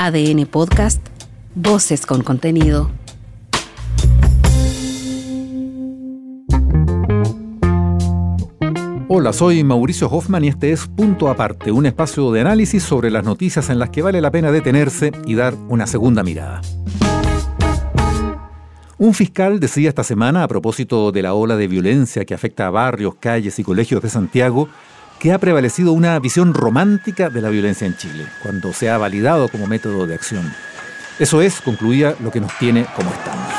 ADN Podcast, Voces con contenido. Hola, soy Mauricio Hoffman y este es Punto Aparte, un espacio de análisis sobre las noticias en las que vale la pena detenerse y dar una segunda mirada. Un fiscal decía esta semana, a propósito de la ola de violencia que afecta a barrios, calles y colegios de Santiago, que ha prevalecido una visión romántica de la violencia en Chile, cuando se ha validado como método de acción. Eso es, concluía, lo que nos tiene como estamos.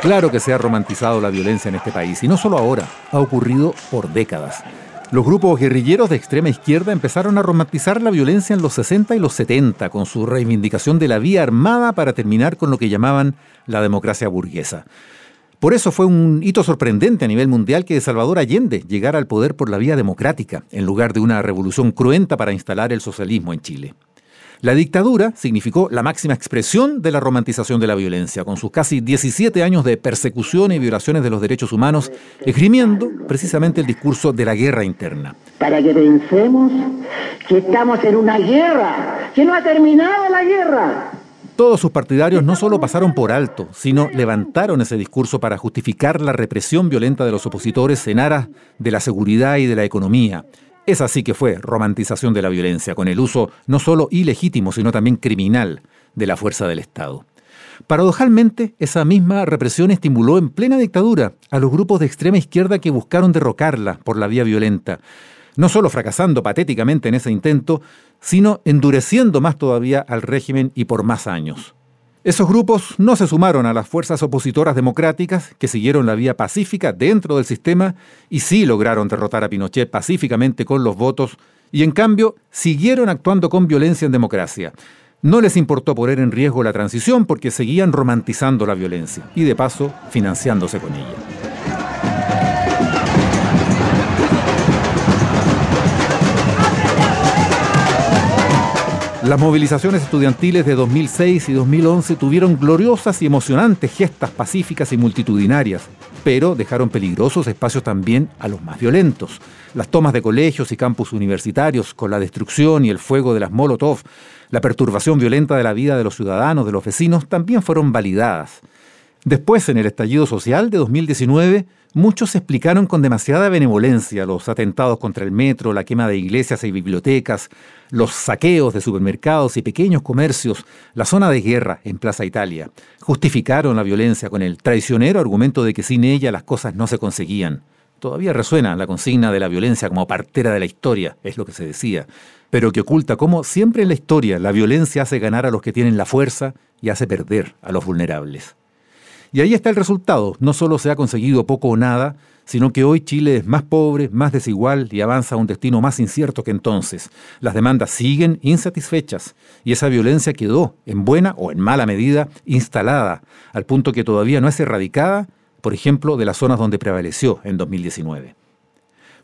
Claro que se ha romantizado la violencia en este país, y no solo ahora, ha ocurrido por décadas. Los grupos guerrilleros de extrema izquierda empezaron a romantizar la violencia en los 60 y los 70 con su reivindicación de la vía armada para terminar con lo que llamaban la democracia burguesa. Por eso fue un hito sorprendente a nivel mundial que Salvador Allende llegara al poder por la vía democrática, en lugar de una revolución cruenta para instalar el socialismo en Chile. La dictadura significó la máxima expresión de la romantización de la violencia, con sus casi 17 años de persecución y violaciones de los derechos humanos, esgrimiendo precisamente el discurso de la guerra interna. Para que pensemos que estamos en una guerra, que no ha terminado la guerra. Todos sus partidarios no solo pasaron por alto, sino levantaron ese discurso para justificar la represión violenta de los opositores en aras de la seguridad y de la economía, esa sí que fue romantización de la violencia, con el uso no solo ilegítimo, sino también criminal de la fuerza del Estado. Paradojalmente, esa misma represión estimuló en plena dictadura a los grupos de extrema izquierda que buscaron derrocarla por la vía violenta, no solo fracasando patéticamente en ese intento, sino endureciendo más todavía al régimen y por más años. Esos grupos no se sumaron a las fuerzas opositoras democráticas que siguieron la vía pacífica dentro del sistema y sí lograron derrotar a Pinochet pacíficamente con los votos y en cambio siguieron actuando con violencia en democracia. No les importó poner en riesgo la transición porque seguían romantizando la violencia y de paso financiándose con ella. Las movilizaciones estudiantiles de 2006 y 2011 tuvieron gloriosas y emocionantes gestas pacíficas y multitudinarias, pero dejaron peligrosos espacios también a los más violentos. Las tomas de colegios y campus universitarios con la destrucción y el fuego de las Molotov, la perturbación violenta de la vida de los ciudadanos, de los vecinos, también fueron validadas. Después, en el estallido social de 2019, muchos explicaron con demasiada benevolencia los atentados contra el metro, la quema de iglesias y bibliotecas, los saqueos de supermercados y pequeños comercios, la zona de guerra en Plaza Italia. Justificaron la violencia con el traicionero argumento de que sin ella las cosas no se conseguían. Todavía resuena la consigna de la violencia como partera de la historia, es lo que se decía, pero que oculta cómo siempre en la historia la violencia hace ganar a los que tienen la fuerza y hace perder a los vulnerables. Y ahí está el resultado. No solo se ha conseguido poco o nada, sino que hoy Chile es más pobre, más desigual y avanza a un destino más incierto que entonces. Las demandas siguen insatisfechas y esa violencia quedó, en buena o en mala medida, instalada, al punto que todavía no es erradicada, por ejemplo, de las zonas donde prevaleció en 2019.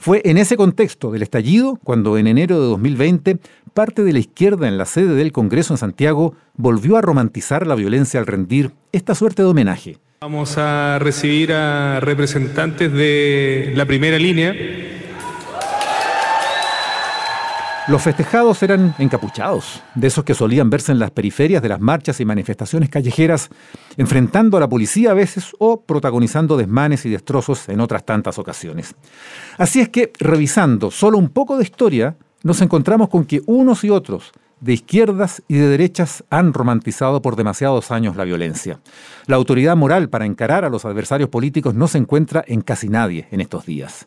Fue en ese contexto del estallido cuando en enero de 2020 parte de la izquierda en la sede del Congreso en Santiago volvió a romantizar la violencia al rendir esta suerte de homenaje. Vamos a recibir a representantes de la primera línea los festejados eran encapuchados, de esos que solían verse en las periferias de las marchas y manifestaciones callejeras, enfrentando a la policía a veces o protagonizando desmanes y destrozos en otras tantas ocasiones. Así es que, revisando solo un poco de historia, nos encontramos con que unos y otros, de izquierdas y de derechas, han romantizado por demasiados años la violencia. La autoridad moral para encarar a los adversarios políticos no se encuentra en casi nadie en estos días.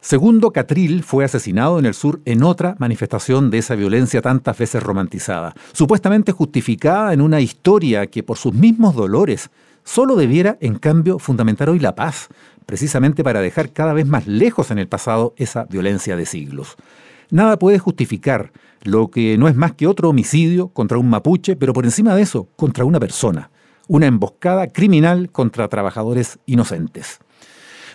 Segundo Catril fue asesinado en el sur en otra manifestación de esa violencia tantas veces romantizada, supuestamente justificada en una historia que por sus mismos dolores solo debiera, en cambio, fundamentar hoy la paz, precisamente para dejar cada vez más lejos en el pasado esa violencia de siglos. Nada puede justificar lo que no es más que otro homicidio contra un mapuche, pero por encima de eso, contra una persona, una emboscada criminal contra trabajadores inocentes.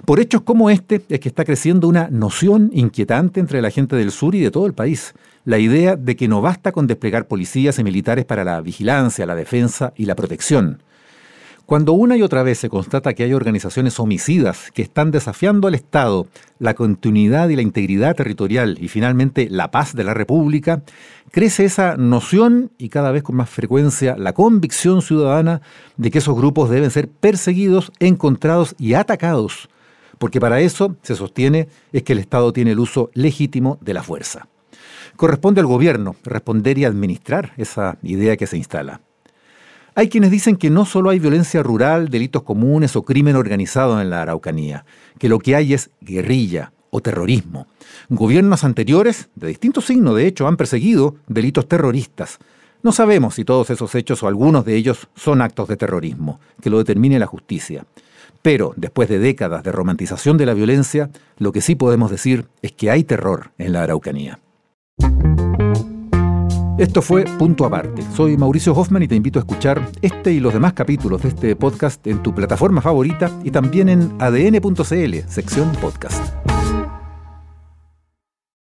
Por hechos como este es que está creciendo una noción inquietante entre la gente del sur y de todo el país. La idea de que no basta con desplegar policías y militares para la vigilancia, la defensa y la protección. Cuando una y otra vez se constata que hay organizaciones homicidas que están desafiando al Estado, la continuidad y la integridad territorial y finalmente la paz de la República, crece esa noción y cada vez con más frecuencia la convicción ciudadana de que esos grupos deben ser perseguidos, encontrados y atacados, porque para eso, se sostiene, es que el Estado tiene el uso legítimo de la fuerza. Corresponde al gobierno responder y administrar esa idea que se instala. Hay quienes dicen que no solo hay violencia rural, delitos comunes o crimen organizado en la Araucanía, que lo que hay es guerrilla o terrorismo. Gobiernos anteriores, de distintos signos de hecho, han perseguido delitos terroristas. No sabemos si todos esos hechos o algunos de ellos son actos de terrorismo, que lo determine la justicia. Pero, después de décadas de romantización de la violencia, lo que sí podemos decir es que hay terror en la Araucanía. Esto fue Punto Aparte. Soy Mauricio Hoffman y te invito a escuchar este y los demás capítulos de este podcast en tu plataforma favorita y también en adn.cl, sección podcast.